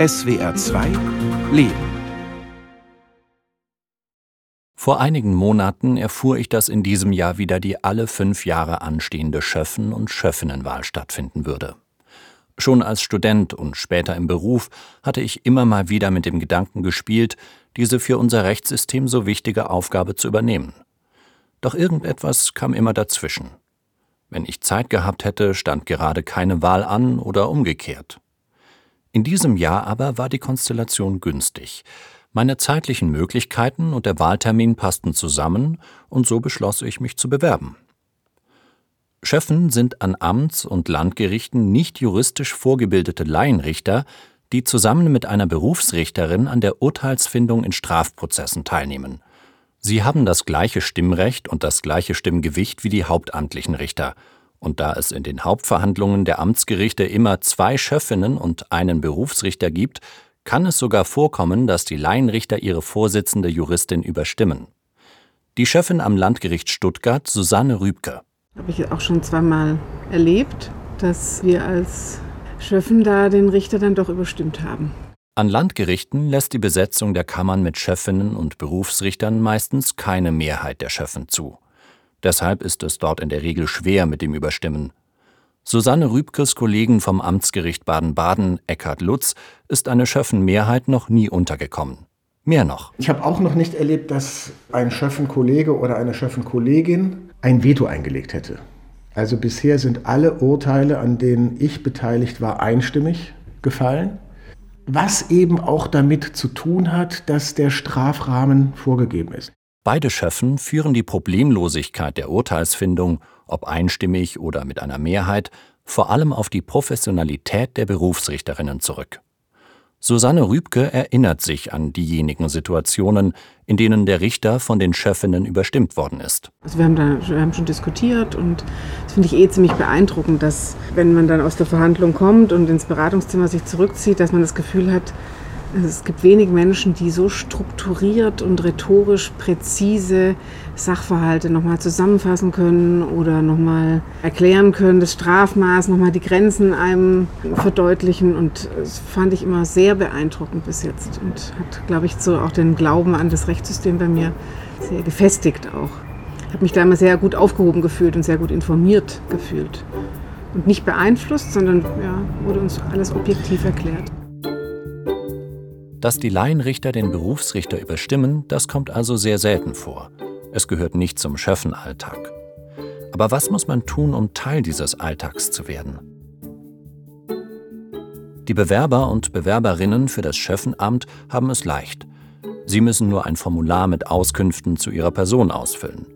SWR 2 Leben Vor einigen Monaten erfuhr ich, dass in diesem Jahr wieder die alle fünf Jahre anstehende Schöffen- und Schöffinnenwahl stattfinden würde. Schon als Student und später im Beruf hatte ich immer mal wieder mit dem Gedanken gespielt, diese für unser Rechtssystem so wichtige Aufgabe zu übernehmen. Doch irgendetwas kam immer dazwischen. Wenn ich Zeit gehabt hätte, stand gerade keine Wahl an oder umgekehrt. In diesem Jahr aber war die Konstellation günstig. Meine zeitlichen Möglichkeiten und der Wahltermin passten zusammen, und so beschloss ich, mich zu bewerben. Schöffen sind an Amts- und Landgerichten nicht juristisch vorgebildete Laienrichter, die zusammen mit einer Berufsrichterin an der Urteilsfindung in Strafprozessen teilnehmen. Sie haben das gleiche Stimmrecht und das gleiche Stimmgewicht wie die hauptamtlichen Richter, und da es in den Hauptverhandlungen der Amtsgerichte immer zwei Schöffinnen und einen Berufsrichter gibt, kann es sogar vorkommen, dass die Laienrichter ihre Vorsitzende Juristin überstimmen. Die Chefin am Landgericht Stuttgart, Susanne Rübke. Habe ich auch schon zweimal erlebt, dass wir als Schöffen da den Richter dann doch überstimmt haben. An Landgerichten lässt die Besetzung der Kammern mit Schöffinnen und Berufsrichtern meistens keine Mehrheit der Schöffen zu. Deshalb ist es dort in der Regel schwer mit dem Überstimmen. Susanne Rübkes Kollegen vom Amtsgericht Baden-Baden, Eckhard Lutz, ist eine Schöffenmehrheit noch nie untergekommen. Mehr noch. Ich habe auch noch nicht erlebt, dass ein Schöffenkollege oder eine Schöffenkollegin ein Veto eingelegt hätte. Also bisher sind alle Urteile, an denen ich beteiligt war, einstimmig gefallen. Was eben auch damit zu tun hat, dass der Strafrahmen vorgegeben ist. Beide Schöffen führen die Problemlosigkeit der Urteilsfindung, ob einstimmig oder mit einer Mehrheit, vor allem auf die Professionalität der Berufsrichterinnen zurück. Susanne Rübke erinnert sich an diejenigen Situationen, in denen der Richter von den Schöffinnen überstimmt worden ist. Also wir haben, da, wir haben schon diskutiert und das finde ich eh ziemlich beeindruckend, dass wenn man dann aus der Verhandlung kommt und ins Beratungszimmer sich zurückzieht, dass man das Gefühl hat, es gibt wenig Menschen, die so strukturiert und rhetorisch präzise Sachverhalte nochmal zusammenfassen können oder nochmal erklären können, das Strafmaß, nochmal die Grenzen einem verdeutlichen. Und das fand ich immer sehr beeindruckend bis jetzt und hat, glaube ich, so auch den Glauben an das Rechtssystem bei mir sehr gefestigt auch. Ich habe mich da immer sehr gut aufgehoben gefühlt und sehr gut informiert gefühlt. Und nicht beeinflusst, sondern ja, wurde uns alles objektiv erklärt. Dass die Laienrichter den Berufsrichter überstimmen, das kommt also sehr selten vor. Es gehört nicht zum Schöffenalltag. Aber was muss man tun, um Teil dieses Alltags zu werden? Die Bewerber und Bewerberinnen für das Schöffenamt haben es leicht. Sie müssen nur ein Formular mit Auskünften zu ihrer Person ausfüllen.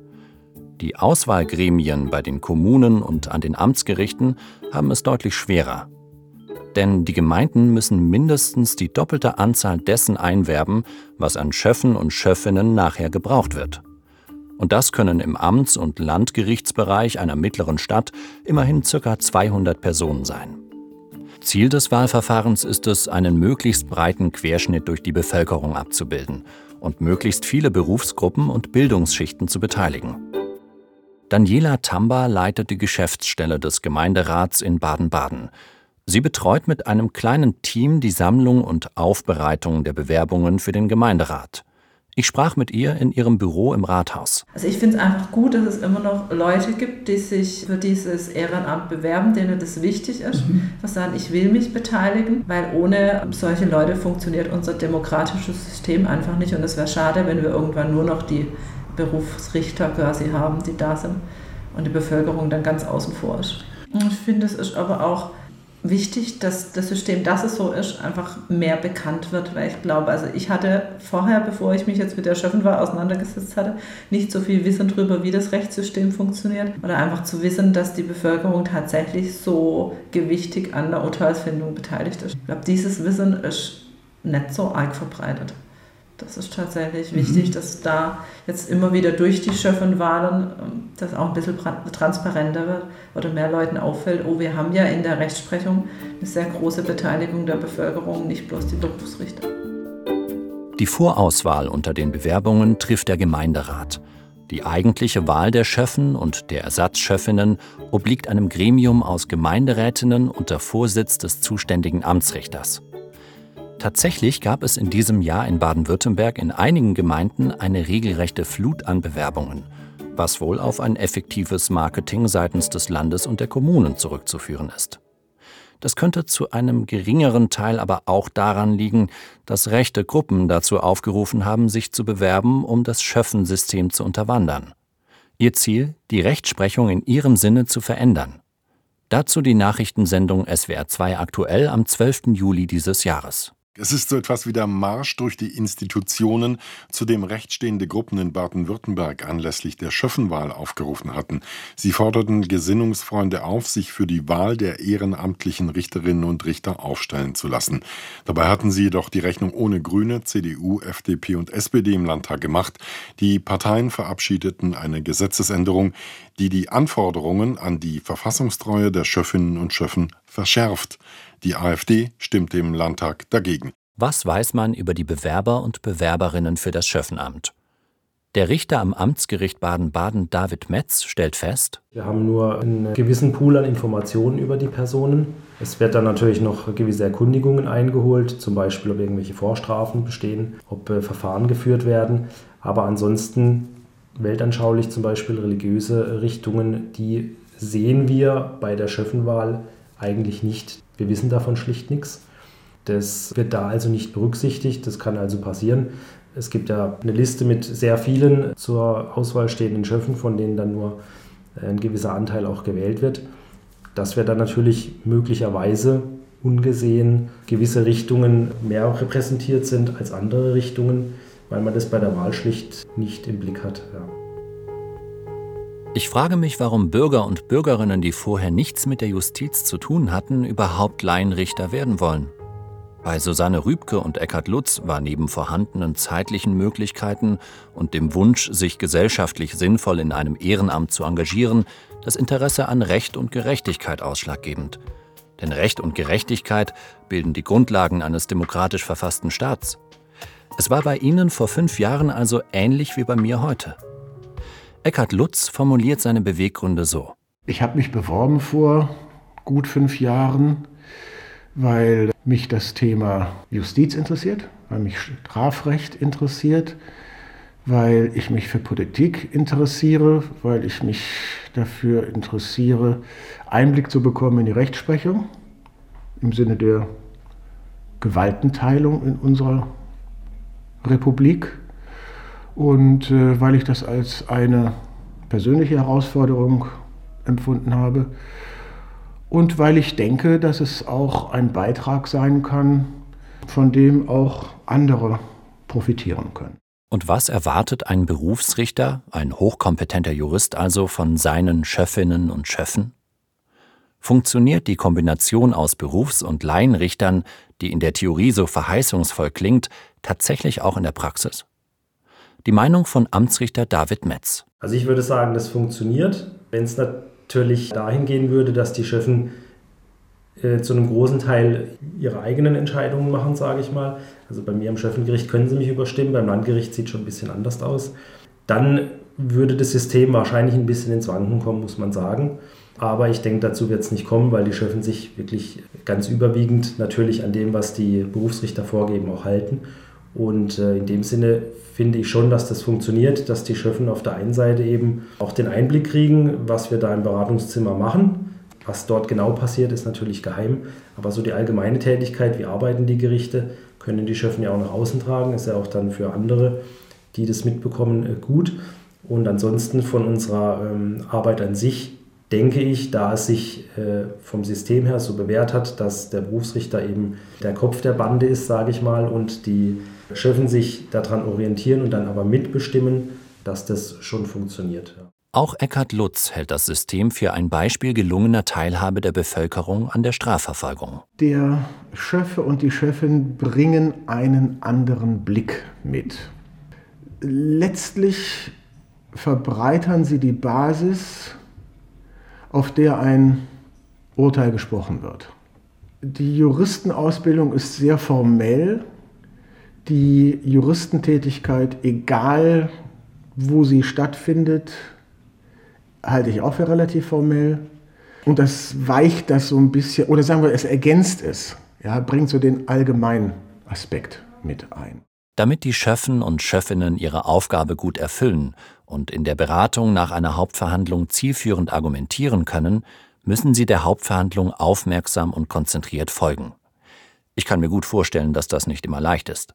Die Auswahlgremien bei den Kommunen und an den Amtsgerichten haben es deutlich schwerer. Denn die Gemeinden müssen mindestens die doppelte Anzahl dessen einwerben, was an Schöffen und Schöffinnen nachher gebraucht wird. Und das können im Amts- und Landgerichtsbereich einer mittleren Stadt immerhin ca. 200 Personen sein. Ziel des Wahlverfahrens ist es, einen möglichst breiten Querschnitt durch die Bevölkerung abzubilden und möglichst viele Berufsgruppen und Bildungsschichten zu beteiligen. Daniela Tamba leitet die Geschäftsstelle des Gemeinderats in Baden-Baden. Sie betreut mit einem kleinen Team die Sammlung und Aufbereitung der Bewerbungen für den Gemeinderat. Ich sprach mit ihr in ihrem Büro im Rathaus. Also ich finde es einfach gut, dass es immer noch Leute gibt, die sich für dieses Ehrenamt bewerben, denen das wichtig ist, mhm. was sagen, ich will mich beteiligen, weil ohne solche Leute funktioniert unser demokratisches System einfach nicht und es wäre schade, wenn wir irgendwann nur noch die Berufsrichter quasi haben, die da sind und die Bevölkerung dann ganz außen vor ist. Und ich finde, es ist aber auch wichtig, dass das System, dass es so ist, einfach mehr bekannt wird, weil ich glaube, also ich hatte vorher, bevor ich mich jetzt mit der Schöffenwahl auseinandergesetzt hatte, nicht so viel Wissen darüber, wie das Rechtssystem funktioniert oder einfach zu wissen, dass die Bevölkerung tatsächlich so gewichtig an der Urteilsfindung beteiligt ist. Ich glaube, dieses Wissen ist nicht so arg verbreitet. Das ist tatsächlich mhm. wichtig, dass da jetzt immer wieder durch die Schöffenwahlen ähm, das auch ein bisschen transparenter wird oder mehr Leuten auffällt, oh, wir haben ja in der Rechtsprechung eine sehr große Beteiligung der Bevölkerung, nicht bloß die Berufsrichter. Die Vorauswahl unter den Bewerbungen trifft der Gemeinderat. Die eigentliche Wahl der Schöffen und der Ersatzschöffinnen obliegt einem Gremium aus Gemeinderätinnen unter Vorsitz des zuständigen Amtsrichters. Tatsächlich gab es in diesem Jahr in Baden-Württemberg in einigen Gemeinden eine regelrechte Flut an Bewerbungen, was wohl auf ein effektives Marketing seitens des Landes und der Kommunen zurückzuführen ist. Das könnte zu einem geringeren Teil aber auch daran liegen, dass rechte Gruppen dazu aufgerufen haben, sich zu bewerben, um das Schöffensystem zu unterwandern. Ihr Ziel, die Rechtsprechung in ihrem Sinne zu verändern. Dazu die Nachrichtensendung SWR 2 aktuell am 12. Juli dieses Jahres. Es ist so etwas wie der Marsch durch die Institutionen, zu dem rechtsstehende Gruppen in Baden-Württemberg anlässlich der Schöffenwahl aufgerufen hatten. Sie forderten Gesinnungsfreunde auf, sich für die Wahl der ehrenamtlichen Richterinnen und Richter aufstellen zu lassen. Dabei hatten sie jedoch die Rechnung ohne Grüne, CDU, FDP und SPD im Landtag gemacht. Die Parteien verabschiedeten eine Gesetzesänderung, die die Anforderungen an die Verfassungstreue der Schöffinnen und Schöffen verschärft. Die AfD stimmte im Landtag dagegen. Was weiß man über die Bewerber und Bewerberinnen für das Schöffenamt? Der Richter am Amtsgericht Baden-Baden, David Metz, stellt fest, wir haben nur einen gewissen Pool an Informationen über die Personen. Es wird dann natürlich noch gewisse Erkundigungen eingeholt, zum Beispiel, ob irgendwelche Vorstrafen bestehen, ob äh, Verfahren geführt werden. Aber ansonsten weltanschaulich zum Beispiel religiöse Richtungen, die sehen wir bei der Schöffenwahl eigentlich nicht. Wir wissen davon schlicht nichts. Das wird da also nicht berücksichtigt. Das kann also passieren. Es gibt ja eine Liste mit sehr vielen zur Auswahl stehenden Schöffen, von denen dann nur ein gewisser Anteil auch gewählt wird. Dass wir dann natürlich möglicherweise ungesehen gewisse Richtungen mehr repräsentiert sind als andere Richtungen, weil man das bei der Wahl schlicht nicht im Blick hat. Ja. Ich frage mich, warum Bürger und Bürgerinnen, die vorher nichts mit der Justiz zu tun hatten, überhaupt Laienrichter werden wollen. Bei Susanne Rübke und Eckhard Lutz war neben vorhandenen zeitlichen Möglichkeiten und dem Wunsch, sich gesellschaftlich sinnvoll in einem Ehrenamt zu engagieren, das Interesse an Recht und Gerechtigkeit ausschlaggebend. Denn Recht und Gerechtigkeit bilden die Grundlagen eines demokratisch verfassten Staats. Es war bei Ihnen vor fünf Jahren also ähnlich wie bei mir heute. Eckhard Lutz formuliert seine Beweggründe so. Ich habe mich beworben vor gut fünf Jahren, weil mich das Thema Justiz interessiert, weil mich Strafrecht interessiert, weil ich mich für Politik interessiere, weil ich mich dafür interessiere, Einblick zu bekommen in die Rechtsprechung im Sinne der Gewaltenteilung in unserer Republik und äh, weil ich das als eine persönliche Herausforderung empfunden habe und weil ich denke, dass es auch ein Beitrag sein kann, von dem auch andere profitieren können. Und was erwartet ein Berufsrichter, ein hochkompetenter Jurist also von seinen Schöffinnen und Schöffen? Funktioniert die Kombination aus Berufs- und Laienrichtern, die in der Theorie so verheißungsvoll klingt, tatsächlich auch in der Praxis? Die Meinung von Amtsrichter David Metz. Also ich würde sagen, das funktioniert. Wenn es natürlich dahin gehen würde, dass die Schöffen äh, zu einem großen Teil ihre eigenen Entscheidungen machen, sage ich mal. Also bei mir am Schöffengericht können sie mich überstimmen, beim Landgericht sieht es schon ein bisschen anders aus. Dann würde das System wahrscheinlich ein bisschen ins Wanken kommen, muss man sagen. Aber ich denke, dazu wird es nicht kommen, weil die Schöffen sich wirklich ganz überwiegend natürlich an dem, was die Berufsrichter vorgeben, auch halten. Und äh, in dem Sinne finde ich schon, dass das funktioniert, dass die Schöffen auf der einen Seite eben auch den Einblick kriegen, was wir da im Beratungszimmer machen. Was dort genau passiert, ist natürlich geheim. Aber so die allgemeine Tätigkeit, wie arbeiten die Gerichte, können die Schöffen ja auch nach außen tragen. Ist ja auch dann für andere, die das mitbekommen, äh, gut. Und ansonsten von unserer ähm, Arbeit an sich denke ich, da es sich äh, vom System her so bewährt hat, dass der Berufsrichter eben der Kopf der Bande ist, sage ich mal, und die Schöffen sich daran orientieren und dann aber mitbestimmen, dass das schon funktioniert. Auch Eckhard Lutz hält das System für ein Beispiel gelungener Teilhabe der Bevölkerung an der Strafverfolgung. Der Schöffe und die Schöffin bringen einen anderen Blick mit. Letztlich verbreitern sie die Basis, auf der ein Urteil gesprochen wird. Die Juristenausbildung ist sehr formell die Juristentätigkeit, egal wo sie stattfindet, halte ich auch für relativ formell. Und das weicht das so ein bisschen, oder sagen wir, es ergänzt es, ja, bringt so den allgemeinen Aspekt mit ein. Damit die Schöffen und Schöffinnen ihre Aufgabe gut erfüllen und in der Beratung nach einer Hauptverhandlung zielführend argumentieren können, müssen sie der Hauptverhandlung aufmerksam und konzentriert folgen. Ich kann mir gut vorstellen, dass das nicht immer leicht ist.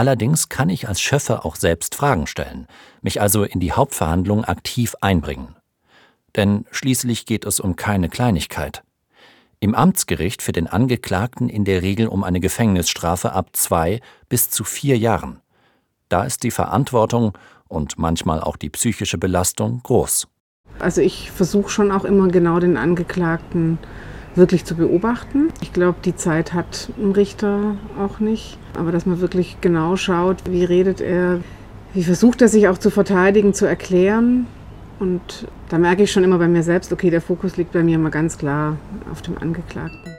Allerdings kann ich als Schöffe auch selbst Fragen stellen, mich also in die Hauptverhandlung aktiv einbringen. Denn schließlich geht es um keine Kleinigkeit. Im Amtsgericht für den Angeklagten in der Regel um eine Gefängnisstrafe ab zwei bis zu vier Jahren. Da ist die Verantwortung und manchmal auch die psychische Belastung groß. Also ich versuche schon auch immer genau den Angeklagten wirklich zu beobachten. Ich glaube, die Zeit hat ein Richter auch nicht. Aber dass man wirklich genau schaut, wie redet er, wie versucht er sich auch zu verteidigen, zu erklären. Und da merke ich schon immer bei mir selbst, okay, der Fokus liegt bei mir immer ganz klar auf dem Angeklagten.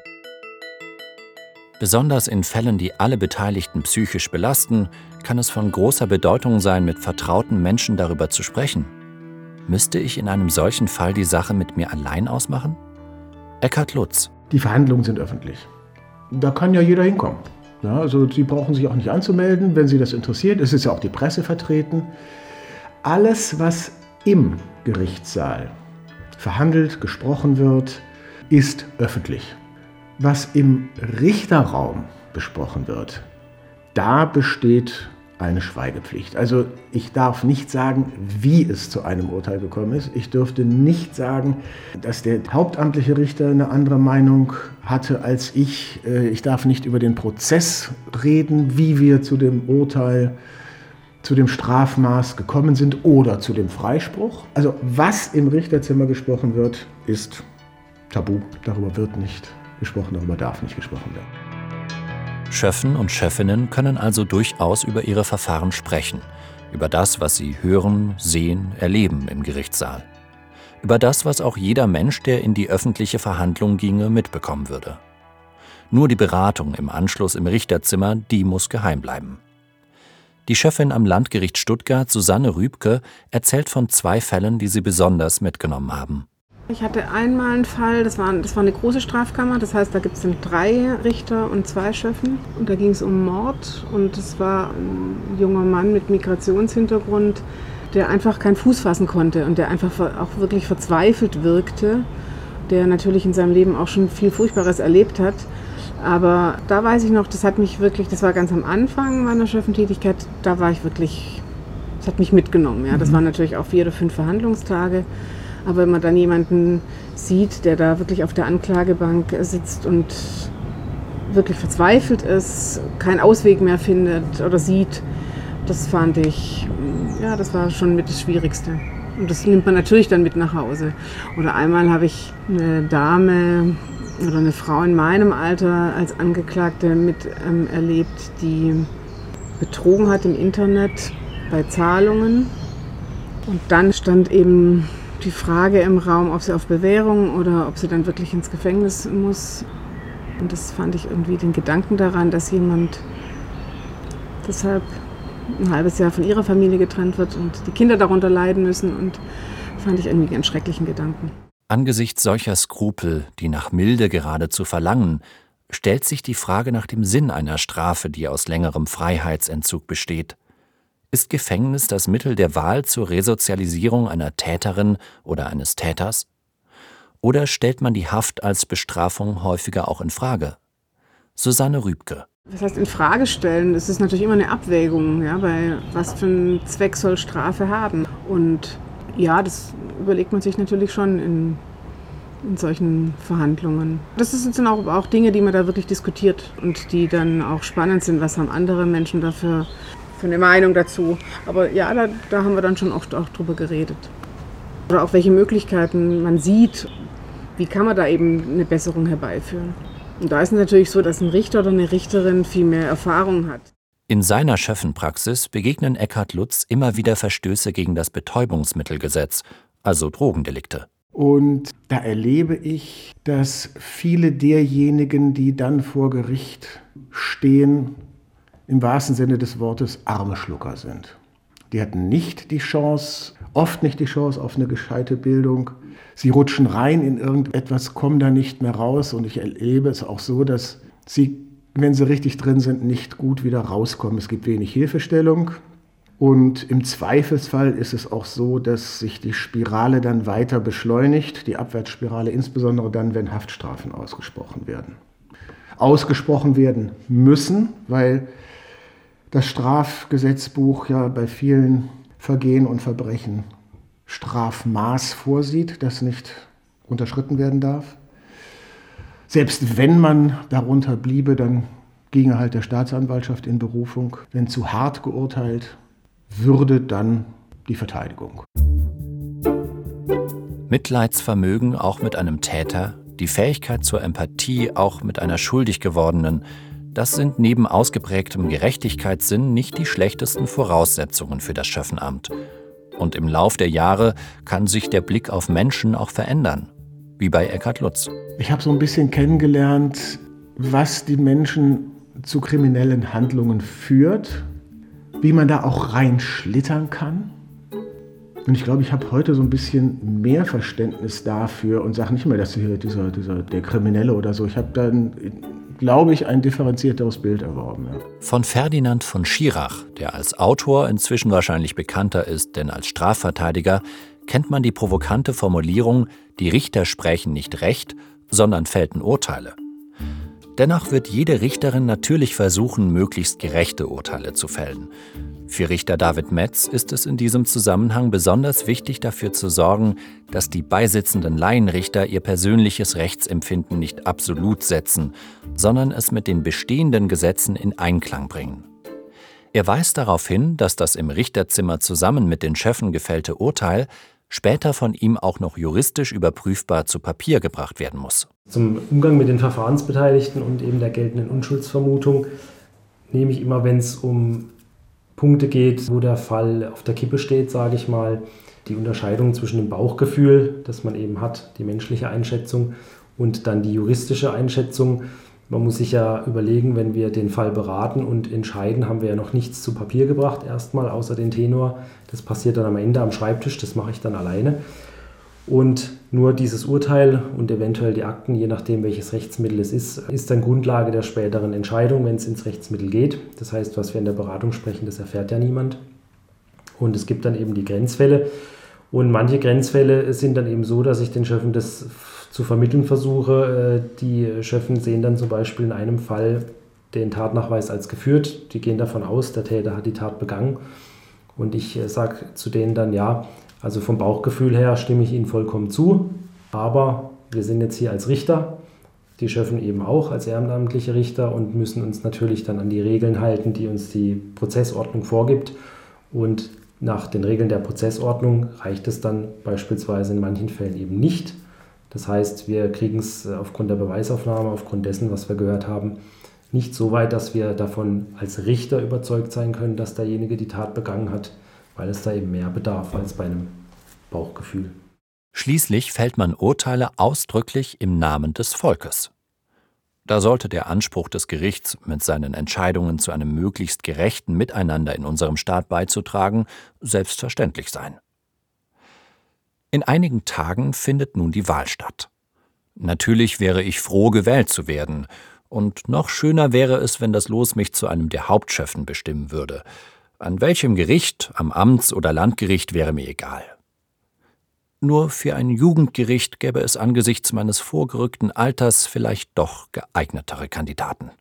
Besonders in Fällen, die alle Beteiligten psychisch belasten, kann es von großer Bedeutung sein, mit vertrauten Menschen darüber zu sprechen. Müsste ich in einem solchen Fall die Sache mit mir allein ausmachen? Eckhard Lutz. Die Verhandlungen sind öffentlich. Da kann ja jeder hinkommen. Ja, also Sie brauchen sich auch nicht anzumelden, wenn Sie das interessiert. Es ist ja auch die Presse vertreten. Alles, was im Gerichtssaal verhandelt, gesprochen wird, ist öffentlich. Was im Richterraum besprochen wird, da besteht eine Schweigepflicht. Also ich darf nicht sagen, wie es zu einem Urteil gekommen ist. Ich dürfte nicht sagen, dass der hauptamtliche Richter eine andere Meinung hatte als ich. Äh, ich darf nicht über den Prozess reden, wie wir zu dem Urteil zu dem Strafmaß gekommen sind oder zu dem Freispruch. Also was im Richterzimmer gesprochen wird, ist tabu. Darüber wird nicht gesprochen, darüber darf nicht gesprochen werden. Schöffen und Schöffinnen können also durchaus über ihre Verfahren sprechen, über das, was sie hören, sehen, erleben im Gerichtssaal. Über das, was auch jeder Mensch, der in die öffentliche Verhandlung ginge, mitbekommen würde. Nur die Beratung im Anschluss im Richterzimmer, die muss geheim bleiben. Die Chefin am Landgericht Stuttgart, Susanne Rübke, erzählt von zwei Fällen, die sie besonders mitgenommen haben. Ich hatte einmal einen Fall, das war, das war eine große Strafkammer, das heißt, da gibt es drei Richter und zwei Schöffen. Und da ging es um Mord und es war ein junger Mann mit Migrationshintergrund, der einfach keinen Fuß fassen konnte und der einfach auch wirklich verzweifelt wirkte, der natürlich in seinem Leben auch schon viel Furchtbares erlebt hat aber da weiß ich noch, das hat mich wirklich, das war ganz am Anfang meiner Schöffentätigkeit, da war ich wirklich, das hat mich mitgenommen. Ja. Das mhm. waren natürlich auch vier oder fünf Verhandlungstage. Aber wenn man dann jemanden sieht, der da wirklich auf der Anklagebank sitzt und wirklich verzweifelt ist, keinen Ausweg mehr findet oder sieht, das fand ich, ja, das war schon mit das Schwierigste. Und das nimmt man natürlich dann mit nach Hause. Oder einmal habe ich eine Dame oder eine Frau in meinem Alter als Angeklagte miterlebt, ähm, die betrogen hat im Internet bei Zahlungen. Und dann stand eben die Frage im Raum, ob sie auf Bewährung oder ob sie dann wirklich ins Gefängnis muss. Und das fand ich irgendwie den Gedanken daran, dass jemand deshalb ein halbes Jahr von ihrer Familie getrennt wird und die Kinder darunter leiden müssen. Und fand ich irgendwie einen schrecklichen Gedanken. Angesichts solcher Skrupel, die nach Milde geradezu verlangen, stellt sich die Frage nach dem Sinn einer Strafe, die aus längerem Freiheitsentzug besteht. Ist Gefängnis das Mittel der Wahl zur Resozialisierung einer Täterin oder eines Täters? Oder stellt man die Haft als Bestrafung häufiger auch in Frage? Susanne Rübke. Was heißt in Frage stellen? Es ist natürlich immer eine Abwägung, ja, bei was für einen Zweck soll Strafe haben. Und ja, das überlegt man sich natürlich schon in, in solchen Verhandlungen. Das sind auch, auch Dinge, die man da wirklich diskutiert und die dann auch spannend sind. Was haben andere Menschen dafür für eine Meinung dazu? Aber ja, da, da haben wir dann schon oft auch drüber geredet. Oder auch welche Möglichkeiten man sieht, wie kann man da eben eine Besserung herbeiführen. Und da ist es natürlich so, dass ein Richter oder eine Richterin viel mehr Erfahrung hat. In seiner Schöffenpraxis begegnen Eckhard Lutz immer wieder Verstöße gegen das Betäubungsmittelgesetz, also Drogendelikte. Und da erlebe ich, dass viele derjenigen, die dann vor Gericht stehen, im wahrsten Sinne des Wortes arme Schlucker sind. Die hatten nicht die Chance, oft nicht die Chance auf eine gescheite Bildung. Sie rutschen rein in irgendetwas, kommen da nicht mehr raus. Und ich erlebe es auch so, dass sie wenn sie richtig drin sind, nicht gut wieder rauskommen. Es gibt wenig Hilfestellung. Und im Zweifelsfall ist es auch so, dass sich die Spirale dann weiter beschleunigt, die Abwärtsspirale, insbesondere dann, wenn Haftstrafen ausgesprochen werden. Ausgesprochen werden müssen, weil das Strafgesetzbuch ja bei vielen Vergehen und Verbrechen Strafmaß vorsieht, das nicht unterschritten werden darf. Selbst wenn man darunter bliebe, dann ginge halt der Staatsanwaltschaft in Berufung. Wenn zu hart geurteilt würde, dann die Verteidigung. Mitleidsvermögen auch mit einem Täter, die Fähigkeit zur Empathie auch mit einer schuldig gewordenen, das sind neben ausgeprägtem Gerechtigkeitssinn nicht die schlechtesten Voraussetzungen für das Schöffenamt. Und im Lauf der Jahre kann sich der Blick auf Menschen auch verändern, wie bei Eckhard Lutz. Ich habe so ein bisschen kennengelernt, was die Menschen zu kriminellen Handlungen führt, wie man da auch reinschlittern kann. Und ich glaube, ich habe heute so ein bisschen mehr Verständnis dafür und sage nicht mehr, dass hier dieser, dieser, der Kriminelle oder so. Ich habe dann glaube ich, ein differenzierteres Bild erworben. Ja. Von Ferdinand von Schirach, der als Autor inzwischen wahrscheinlich bekannter ist denn als Strafverteidiger, kennt man die provokante Formulierung, die Richter sprechen nicht Recht, sondern fällten Urteile. Dennoch wird jede Richterin natürlich versuchen, möglichst gerechte Urteile zu fällen. Für Richter David Metz ist es in diesem Zusammenhang besonders wichtig, dafür zu sorgen, dass die beisitzenden Laienrichter ihr persönliches Rechtsempfinden nicht absolut setzen, sondern es mit den bestehenden Gesetzen in Einklang bringen. Er weist darauf hin, dass das im Richterzimmer zusammen mit den Schöffen gefällte Urteil später von ihm auch noch juristisch überprüfbar zu Papier gebracht werden muss. Zum Umgang mit den Verfahrensbeteiligten und eben der geltenden Unschuldsvermutung nehme ich immer, wenn es um Punkte geht, wo der Fall auf der Kippe steht, sage ich mal. Die Unterscheidung zwischen dem Bauchgefühl, das man eben hat, die menschliche Einschätzung und dann die juristische Einschätzung. Man muss sich ja überlegen, wenn wir den Fall beraten und entscheiden, haben wir ja noch nichts zu Papier gebracht, erstmal außer den Tenor. Das passiert dann am Ende am Schreibtisch, das mache ich dann alleine. Und nur dieses Urteil und eventuell die Akten, je nachdem welches Rechtsmittel es ist, ist dann Grundlage der späteren Entscheidung, wenn es ins Rechtsmittel geht. Das heißt, was wir in der Beratung sprechen, das erfährt ja niemand. Und es gibt dann eben die Grenzfälle. Und manche Grenzfälle sind dann eben so, dass ich den Schöffen das zu vermitteln versuche. Äh, die Schöffen sehen dann zum Beispiel in einem Fall den Tatnachweis als geführt. Die gehen davon aus, der Täter hat die Tat begangen. Und ich äh, sage zu denen dann, ja, also vom Bauchgefühl her stimme ich Ihnen vollkommen zu, aber wir sind jetzt hier als Richter, die Schöffen eben auch als ehrenamtliche Richter und müssen uns natürlich dann an die Regeln halten, die uns die Prozessordnung vorgibt. Und nach den Regeln der Prozessordnung reicht es dann beispielsweise in manchen Fällen eben nicht. Das heißt, wir kriegen es aufgrund der Beweisaufnahme, aufgrund dessen, was wir gehört haben, nicht so weit, dass wir davon als Richter überzeugt sein können, dass derjenige die Tat begangen hat weil es da eben mehr bedarf als bei einem Bauchgefühl. Schließlich fällt man Urteile ausdrücklich im Namen des Volkes. Da sollte der Anspruch des Gerichts, mit seinen Entscheidungen zu einem möglichst gerechten Miteinander in unserem Staat beizutragen, selbstverständlich sein. In einigen Tagen findet nun die Wahl statt. Natürlich wäre ich froh, gewählt zu werden, und noch schöner wäre es, wenn das Los mich zu einem der Hauptschöffen bestimmen würde, an welchem Gericht, am Amts- oder Landgericht wäre mir egal. Nur für ein Jugendgericht gäbe es angesichts meines vorgerückten Alters vielleicht doch geeignetere Kandidaten.